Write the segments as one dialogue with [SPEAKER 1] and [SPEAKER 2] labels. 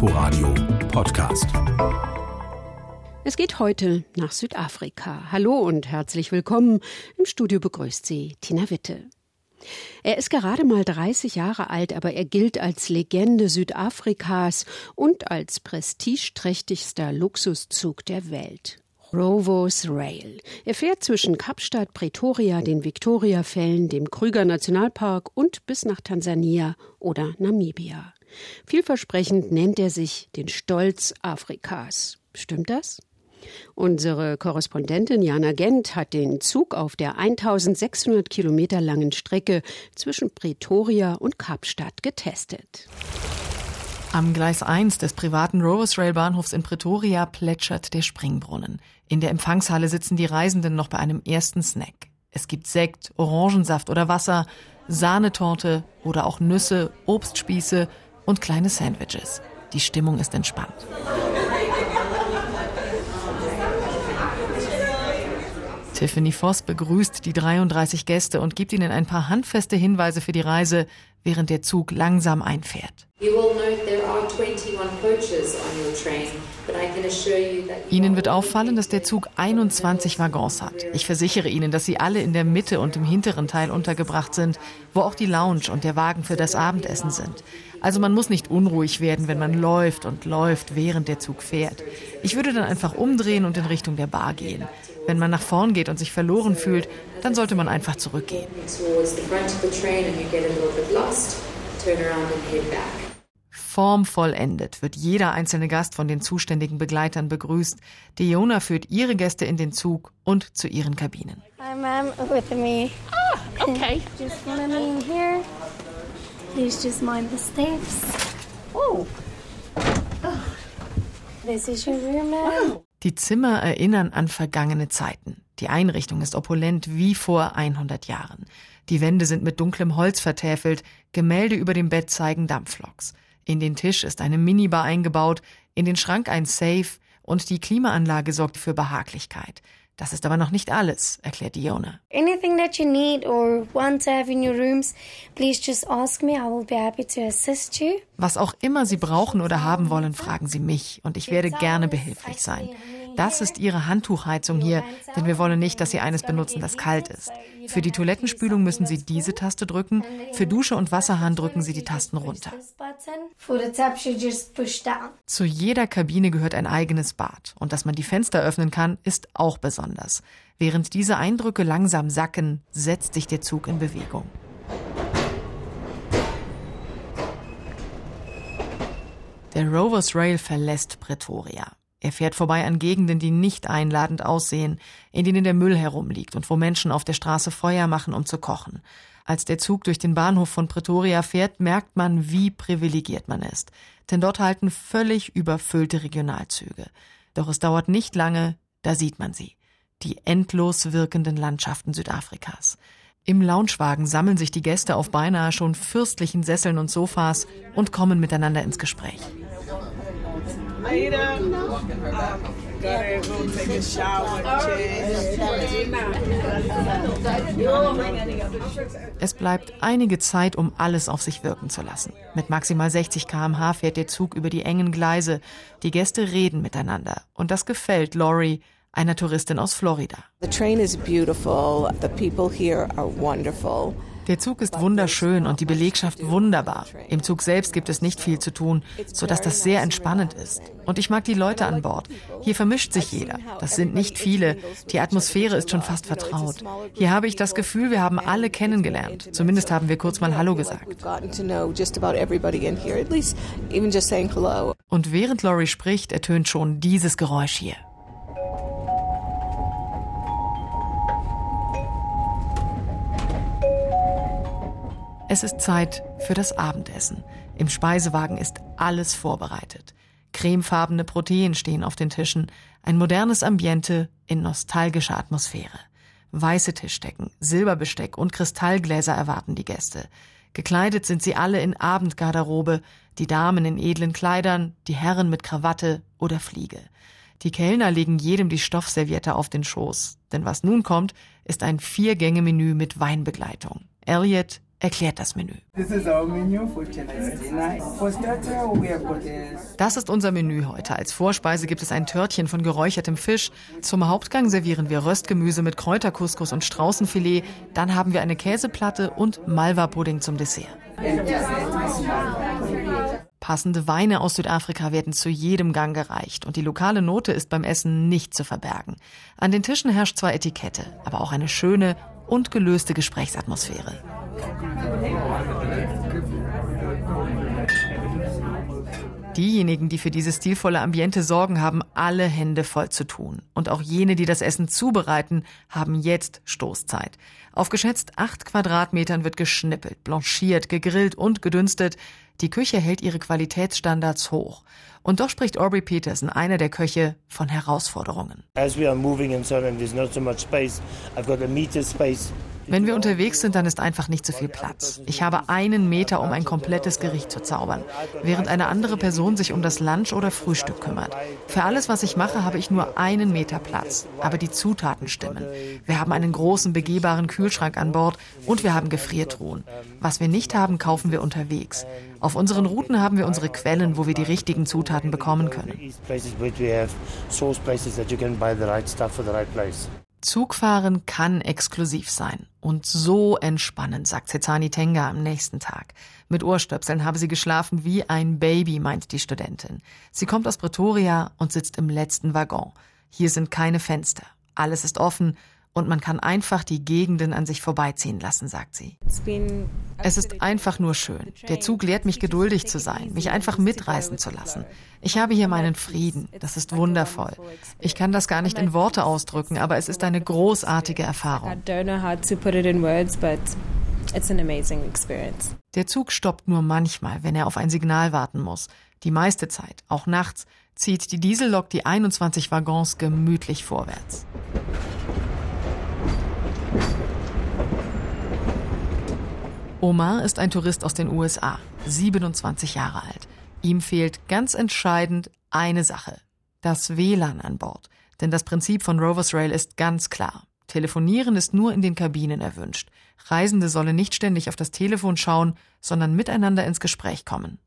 [SPEAKER 1] Inforadio Podcast.
[SPEAKER 2] Es geht heute nach Südafrika. Hallo und herzlich willkommen. Im Studio begrüßt Sie Tina Witte. Er ist gerade mal 30 Jahre alt, aber er gilt als Legende Südafrikas und als prestigeträchtigster Luxuszug der Welt. Rovos Rail. Er fährt zwischen Kapstadt, Pretoria, den Victoriafällen, dem Krüger Nationalpark und bis nach Tansania oder Namibia. Vielversprechend nennt er sich den Stolz Afrikas. Stimmt das? Unsere Korrespondentin Jana Gent hat den Zug auf der 1600 Kilometer langen Strecke zwischen Pretoria und Kapstadt getestet.
[SPEAKER 3] Am Gleis 1 des privaten Rovers Rail Bahnhofs in Pretoria plätschert der Springbrunnen. In der Empfangshalle sitzen die Reisenden noch bei einem ersten Snack. Es gibt Sekt, Orangensaft oder Wasser, Sahnetorte oder auch Nüsse, Obstspieße und kleine Sandwiches. Die Stimmung ist entspannt. Tiffany Voss begrüßt die 33 Gäste und gibt ihnen ein paar handfeste Hinweise für die Reise, während der Zug langsam einfährt. Ihnen wird auffallen, dass der Zug 21 Waggons hat. Ich versichere Ihnen, dass sie alle in der Mitte und im hinteren Teil untergebracht sind, wo auch die Lounge und der Wagen für das Abendessen sind. Also man muss nicht unruhig werden, wenn man läuft und läuft, während der Zug fährt. Ich würde dann einfach umdrehen und in Richtung der Bar gehen. Wenn man nach vorn geht und sich verloren fühlt, dann sollte man einfach zurückgehen. Formvollendet wird jeder einzelne Gast von den zuständigen Begleitern begrüßt. Diona führt ihre Gäste in den Zug und zu ihren Kabinen.
[SPEAKER 4] Hi, ma'am, with me.
[SPEAKER 5] Ah, okay.
[SPEAKER 4] Just me in here. Please just mind the steps.
[SPEAKER 5] Oh.
[SPEAKER 4] This is your room, ma'am.
[SPEAKER 3] Die Zimmer erinnern an vergangene Zeiten. Die Einrichtung ist opulent wie vor 100 Jahren. Die Wände sind mit dunklem Holz vertäfelt, Gemälde über dem Bett zeigen Dampfloks. In den Tisch ist eine Minibar eingebaut, in den Schrank ein Safe und die Klimaanlage sorgt für Behaglichkeit. Das ist aber noch nicht alles, erklärt Diona.
[SPEAKER 4] Anything that you need or want to have in your rooms, please just ask me. I will be happy to assist you.
[SPEAKER 3] Was auch immer Sie brauchen oder haben wollen, fragen Sie mich und ich werde gerne behilflich sein. Das ist Ihre Handtuchheizung hier, denn wir wollen nicht, dass Sie eines benutzen, das kalt ist. Für die Toilettenspülung müssen Sie diese Taste drücken, für Dusche und Wasserhahn drücken Sie die Tasten runter. Zu jeder Kabine gehört ein eigenes Bad und dass man die Fenster öffnen kann, ist auch besonders. Während diese Eindrücke langsam sacken, setzt sich der Zug in Bewegung. Der Rovers Rail verlässt Pretoria. Er fährt vorbei an Gegenden, die nicht einladend aussehen, in denen der Müll herumliegt und wo Menschen auf der Straße Feuer machen, um zu kochen. Als der Zug durch den Bahnhof von Pretoria fährt, merkt man, wie privilegiert man ist. Denn dort halten völlig überfüllte Regionalzüge. Doch es dauert nicht lange, da sieht man sie. Die endlos wirkenden Landschaften Südafrikas. Im Loungewagen sammeln sich die Gäste auf beinahe schon fürstlichen Sesseln und Sofas und kommen miteinander ins Gespräch.
[SPEAKER 5] Later. Gotta go take a shower,
[SPEAKER 3] Es bleibt einige Zeit, um alles auf sich wirken zu lassen. Mit maximal 60 km/h fährt der Zug über die engen Gleise. Die Gäste reden miteinander. Und das gefällt Laurie, einer Touristin aus Florida.
[SPEAKER 6] The train is beautiful. The people here are wonderful.
[SPEAKER 3] Der Zug ist wunderschön und die Belegschaft wunderbar. Im Zug selbst gibt es nicht viel zu tun, sodass das sehr entspannend ist. Und ich mag die Leute an Bord. Hier vermischt sich jeder. Das sind nicht viele. Die Atmosphäre ist schon fast vertraut. Hier habe ich das Gefühl, wir haben alle kennengelernt. Zumindest haben wir kurz mal Hallo gesagt. Und während Laurie spricht, ertönt schon dieses Geräusch hier. Es ist Zeit für das Abendessen. Im Speisewagen ist alles vorbereitet. Cremefarbene Protein stehen auf den Tischen, ein modernes Ambiente in nostalgischer Atmosphäre. Weiße Tischdecken, Silberbesteck und Kristallgläser erwarten die Gäste. Gekleidet sind sie alle in Abendgarderobe, die Damen in edlen Kleidern, die Herren mit Krawatte oder Fliege. Die Kellner legen jedem die Stoffserviette auf den Schoß, denn was nun kommt, ist ein Vier-Gänge-Menü mit Weinbegleitung. Elliot, erklärt das Menü. Das ist unser Menü heute. Als Vorspeise gibt es ein Törtchen von geräuchertem Fisch. Zum Hauptgang servieren wir Röstgemüse mit Kräutercouscous und Straußenfilet. Dann haben wir eine Käseplatte und Malva-Pudding zum Dessert. Passende Weine aus Südafrika werden zu jedem Gang gereicht und die lokale Note ist beim Essen nicht zu verbergen. An den Tischen herrscht zwar Etikette, aber auch eine schöne und gelöste Gesprächsatmosphäre. Diejenigen, die für dieses stilvolle Ambiente sorgen, haben alle Hände voll zu tun. Und auch jene, die das Essen zubereiten, haben jetzt Stoßzeit. Auf geschätzt acht Quadratmetern wird geschnippelt, blanchiert, gegrillt und gedünstet. Die Küche hält ihre Qualitätsstandards hoch. Und doch spricht Aubrey Peterson, einer der Köche, von Herausforderungen.
[SPEAKER 7] As we are moving and so there's not so much space. I've got a meter space.
[SPEAKER 3] Wenn wir unterwegs sind, dann ist einfach nicht so viel Platz. Ich habe einen Meter, um ein komplettes Gericht zu zaubern, während eine andere Person sich um das Lunch oder Frühstück kümmert. Für alles, was ich mache, habe ich nur einen Meter Platz. Aber die Zutaten stimmen. Wir haben einen großen begehbaren Kühlschrank an Bord und wir haben Gefriertruhen. Was wir nicht haben, kaufen wir unterwegs. Auf unseren Routen haben wir unsere Quellen, wo wir die richtigen Zutaten bekommen können. Zugfahren kann exklusiv sein und so entspannend, sagt Cezani Tenga am nächsten Tag. Mit Ohrstöpseln habe sie geschlafen wie ein Baby, meint die Studentin. Sie kommt aus Pretoria und sitzt im letzten Waggon. Hier sind keine Fenster. Alles ist offen und man kann einfach die Gegenden an sich vorbeiziehen lassen, sagt sie. Es ist einfach nur schön. Der Zug lehrt mich geduldig zu sein, mich einfach mitreißen zu lassen. Ich habe hier meinen Frieden. Das ist wundervoll. Ich kann das gar nicht in Worte ausdrücken, aber es ist eine großartige
[SPEAKER 8] I
[SPEAKER 3] Erfahrung.
[SPEAKER 8] don't know how to put it in words, but it's an amazing experience.
[SPEAKER 3] Der Zug stoppt nur manchmal, wenn er auf ein Signal warten muss. Die meiste Zeit, auch nachts, zieht die Diesellok die 21 Waggons gemütlich vorwärts. Omar ist ein Tourist aus den USA, 27 Jahre alt. Ihm fehlt ganz entscheidend eine Sache, das WLAN an Bord. Denn das Prinzip von Rovers Rail ist ganz klar. Telefonieren ist nur in den Kabinen erwünscht. Reisende sollen nicht ständig auf das Telefon schauen, sondern miteinander ins Gespräch kommen.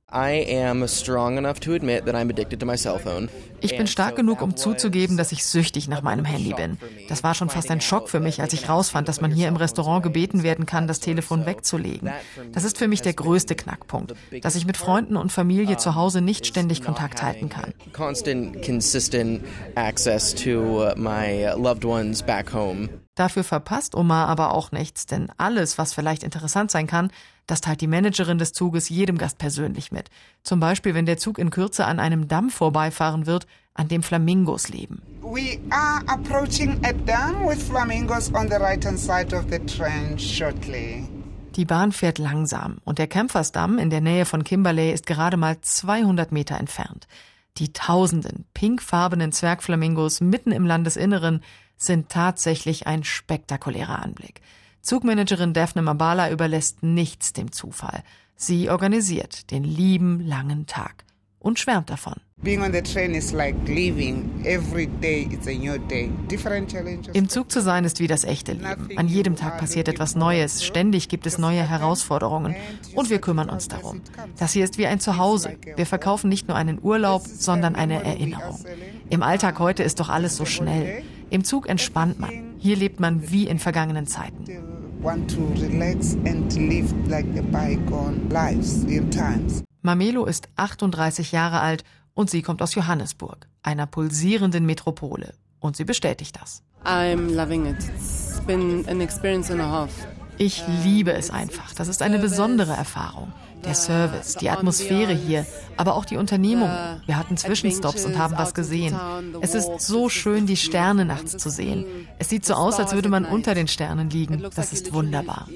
[SPEAKER 3] Ich bin stark genug, um zuzugeben, dass ich süchtig nach meinem Handy bin. Das war schon fast ein Schock für mich, als ich rausfand, dass man hier im Restaurant gebeten werden kann, das Telefon wegzulegen. Das ist für mich der größte Knackpunkt, dass ich mit Freunden und Familie zu Hause nicht ständig Kontakt halten kann.
[SPEAKER 9] Uh, home.
[SPEAKER 3] Dafür verpasst Omar aber auch nichts, denn alles, was vielleicht interessant sein kann, das teilt die Managerin des Zuges jedem Gast persönlich mit. Zum Beispiel, wenn der Zug in Kürze an einem Damm vorbeifahren wird, an dem Flamingos leben.
[SPEAKER 10] We are approaching a dam with flamingos on the right hand side of the train shortly.
[SPEAKER 3] Die Bahn fährt langsam und der Kämpfersdamm in der Nähe von Kimberley ist gerade mal 200 Meter entfernt. Die tausenden pinkfarbenen Zwergflamingos mitten im Landesinneren sind tatsächlich ein spektakulärer Anblick. Zugmanagerin Daphne Mabala überlässt nichts dem Zufall. Sie organisiert den lieben langen Tag und schwärmt davon.
[SPEAKER 10] Being on the train is like living. Every day it's a new day. Different challenges.
[SPEAKER 3] Im Zug zu sein ist wie das echte Leben. An jedem Tag passiert etwas Neues, ständig gibt es neue Herausforderungen und wir kümmern uns darum. Das hier ist wie ein Zuhause. Wir verkaufen nicht nur einen Urlaub, sondern eine Erinnerung. Im Alltag heute ist doch alles so schnell. Im Zug entspannt man. Hier lebt man wie in vergangenen Zeiten.
[SPEAKER 10] Want to relax and live like the bygone lives in times.
[SPEAKER 3] Mamelo ist 38 Jahre alt und sie kommt aus Johannesburg, einer pulsierenden Metropole. Und sie bestätigt das.
[SPEAKER 11] I'm loving it. It's been an experience and a half.
[SPEAKER 3] Ich liebe es einfach. Das ist eine besondere Erfahrung. Der Service, die Atmosphäre hier, aber auch die Unternehmung. Wir hatten Zwischenstopps und haben was gesehen. Es ist so schön, die Sterne nachts zu sehen. Es sieht so aus, als würde man unter den Sternen liegen. Das ist wunderbar.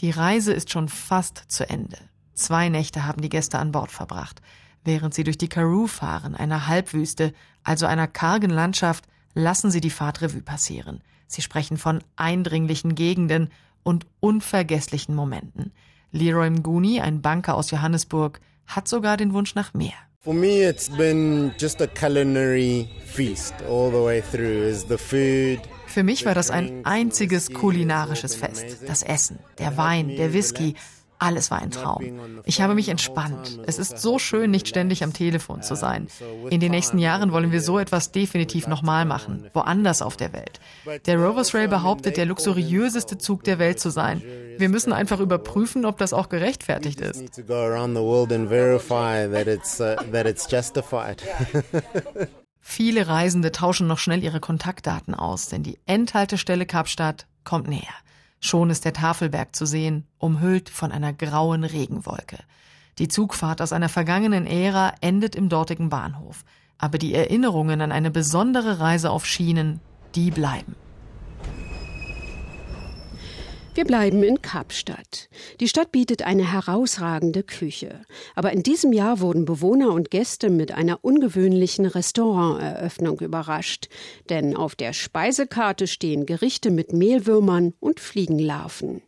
[SPEAKER 3] Die Reise ist schon fast zu Ende. Zwei Nächte haben die Gäste an Bord verbracht. Während sie durch die Karoo fahren, einer Halbwüste, also einer kargen Landschaft, lassen sie die Fahrt Revue passieren. Sie sprechen von eindringlichen Gegenden und unvergesslichen Momenten. Leroy Mguni, ein Banker aus Johannesburg, hat sogar den Wunsch nach mehr.
[SPEAKER 12] For me, it's been just a culinary feast all the way through. Is the food,
[SPEAKER 3] Für mich war das ein einziges kulinarisches Fest. Das Essen, der Wein, der Whisky, alles war ein Traum. Ich habe mich entspannt. Es ist so schön, nicht ständig am Telefon zu sein. In den nächsten Jahren wollen wir so etwas definitiv nochmal machen, woanders auf der Welt. Der Rovers Rail behauptet, der luxuriöseste Zug der Welt zu sein. Wir müssen einfach überprüfen, ob das auch gerechtfertigt ist. Viele Reisende tauschen noch schnell ihre Kontaktdaten aus, denn die Endhaltestelle Kapstadt kommt näher. Schon ist der Tafelberg zu sehen, umhüllt von einer grauen Regenwolke. Die Zugfahrt aus einer vergangenen Ära endet im dortigen Bahnhof. Aber die Erinnerungen an eine besondere Reise auf Schienen, die bleiben.
[SPEAKER 2] Wir bleiben in Kapstadt. Die Stadt bietet eine herausragende Küche. Aber in diesem Jahr wurden Bewohner und Gäste mit einer ungewöhnlichen Restauranteröffnung überrascht. Denn auf der Speisekarte stehen Gerichte mit Mehlwürmern und Fliegenlarven.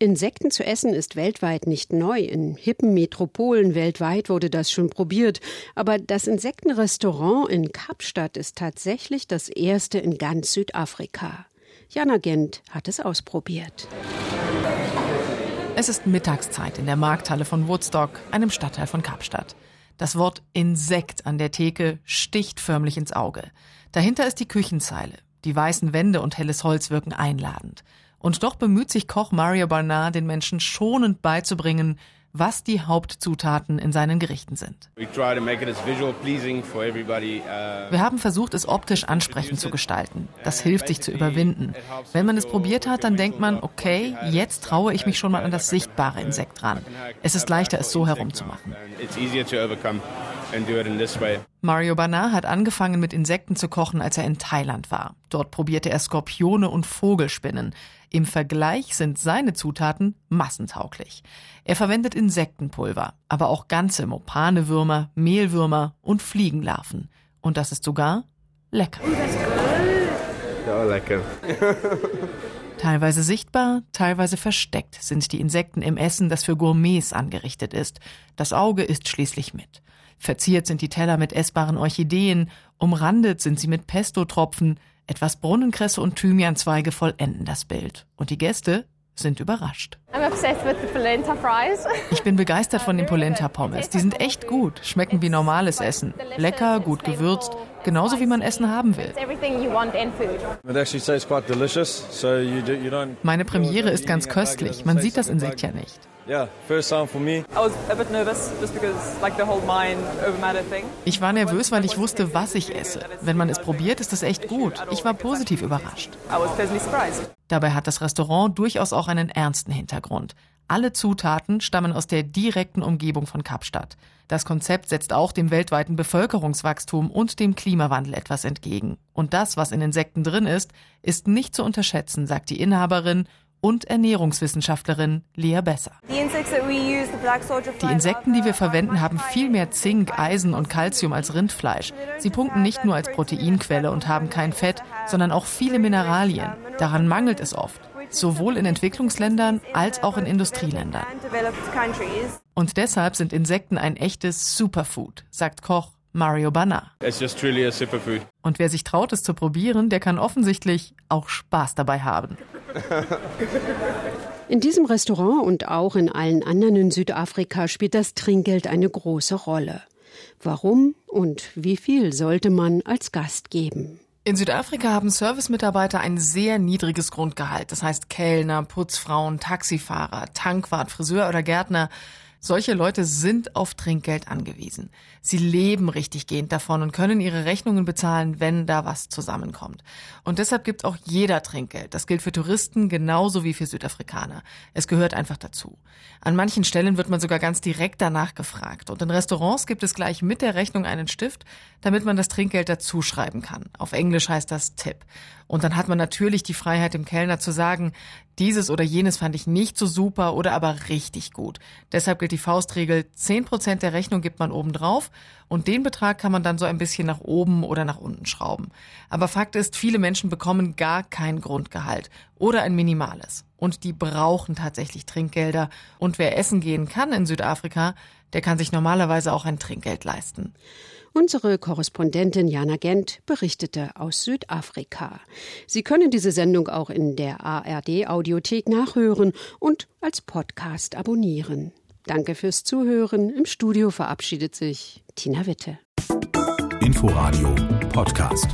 [SPEAKER 2] Insekten zu essen ist weltweit nicht neu. In hippen Metropolen weltweit wurde das schon probiert. Aber das Insektenrestaurant in Kapstadt ist tatsächlich das erste in ganz Südafrika. Jana Gent hat es ausprobiert.
[SPEAKER 3] Es ist Mittagszeit in der Markthalle von Woodstock, einem Stadtteil von Kapstadt. Das Wort Insekt an der Theke sticht förmlich ins Auge. Dahinter ist die Küchenzeile. Die weißen Wände und helles Holz wirken einladend. Und doch bemüht sich Koch Mario Barnard, den Menschen schonend beizubringen, was die Hauptzutaten in seinen Gerichten sind.
[SPEAKER 12] Uh,
[SPEAKER 3] Wir haben versucht, es optisch ansprechend zu gestalten. Das hilft sich zu überwinden. Wenn man es probiert hat, dann denkt man, okay, jetzt traue ich mich schon mal an das sichtbare Insekt ran. Es ist leichter, es so herumzumachen. Mario Banar hat angefangen mit Insekten zu kochen, als er in Thailand war. Dort probierte er Skorpione und Vogelspinnen. Im Vergleich sind seine Zutaten massentauglich. Er verwendet Insektenpulver, aber auch ganze Mopanewürmer, Mehlwürmer und Fliegenlarven. Und das ist sogar lecker.
[SPEAKER 12] Ja, lecker.
[SPEAKER 3] Teilweise sichtbar, teilweise versteckt sind die Insekten im Essen, das für Gourmets angerichtet ist. Das Auge isst schließlich mit. Verziert sind die Teller mit essbaren Orchideen, umrandet sind sie mit Pesto-Tropfen, etwas Brunnenkresse und Thymianzweige vollenden das Bild. Und die Gäste sind überrascht. Ich bin begeistert von den Polenta-Pommes. Die sind echt gut, schmecken wie normales Essen. Lecker, gut gewürzt, genauso wie man Essen haben will. Meine Premiere ist ganz köstlich. Man sieht das Insekt ja nicht. Ich war nervös, weil ich wusste, was ich esse. Wenn man es probiert, ist es echt gut. Ich war positiv überrascht. Dabei hat das Restaurant durchaus auch einen ernsten Hintergrund. Alle Zutaten stammen aus der direkten Umgebung von Kapstadt. Das Konzept setzt auch dem weltweiten Bevölkerungswachstum und dem Klimawandel etwas entgegen. Und das, was in Insekten drin ist, ist nicht zu unterschätzen, sagt die Inhaberin und Ernährungswissenschaftlerin Lea Besser. Die Insekten, die wir verwenden, haben viel mehr Zink, Eisen und Calcium als Rindfleisch. Sie punkten nicht nur als Proteinquelle und haben kein Fett, sondern auch viele Mineralien. Daran mangelt es oft sowohl in Entwicklungsländern als auch in Industrieländern. Und deshalb sind Insekten ein echtes Superfood, sagt Koch Mario Banna. Und wer sich traut, es zu probieren, der kann offensichtlich auch Spaß dabei haben.
[SPEAKER 2] In diesem Restaurant und auch in allen anderen in Südafrika spielt das Trinkgeld eine große Rolle. Warum und wie viel sollte man als Gast geben?
[SPEAKER 3] In Südafrika haben Servicemitarbeiter ein sehr niedriges Grundgehalt. Das heißt Kellner, Putzfrauen, Taxifahrer, Tankwart, Friseur oder Gärtner solche Leute sind auf Trinkgeld angewiesen. Sie leben richtig gehend davon und können ihre Rechnungen bezahlen, wenn da was zusammenkommt. Und deshalb gibt auch jeder Trinkgeld. Das gilt für Touristen genauso wie für Südafrikaner. Es gehört einfach dazu. An manchen Stellen wird man sogar ganz direkt danach gefragt. Und in Restaurants gibt es gleich mit der Rechnung einen Stift, damit man das Trinkgeld dazuschreiben kann. Auf Englisch heißt das Tipp. Und dann hat man natürlich die Freiheit, dem Kellner zu sagen, dieses oder jenes fand ich nicht so super oder aber richtig gut. Deshalb gilt die Faustregel, 10% der Rechnung gibt man oben drauf Und den Betrag kann man dann so ein bisschen nach oben oder nach unten schrauben. Aber Fakt ist, viele Menschen bekommen gar kein Grundgehalt oder ein minimales. Und die brauchen tatsächlich Trinkgelder. Und wer essen gehen kann in Südafrika, der kann sich normalerweise auch ein Trinkgeld leisten.
[SPEAKER 2] Unsere Korrespondentin Jana Gent berichtete aus Südafrika. Sie können diese Sendung auch in der ARD Audiothek nachhören und als Podcast abonnieren. Danke fürs Zuhören. Im Studio verabschiedet sich Tina Witte.
[SPEAKER 1] Inforadio Podcast.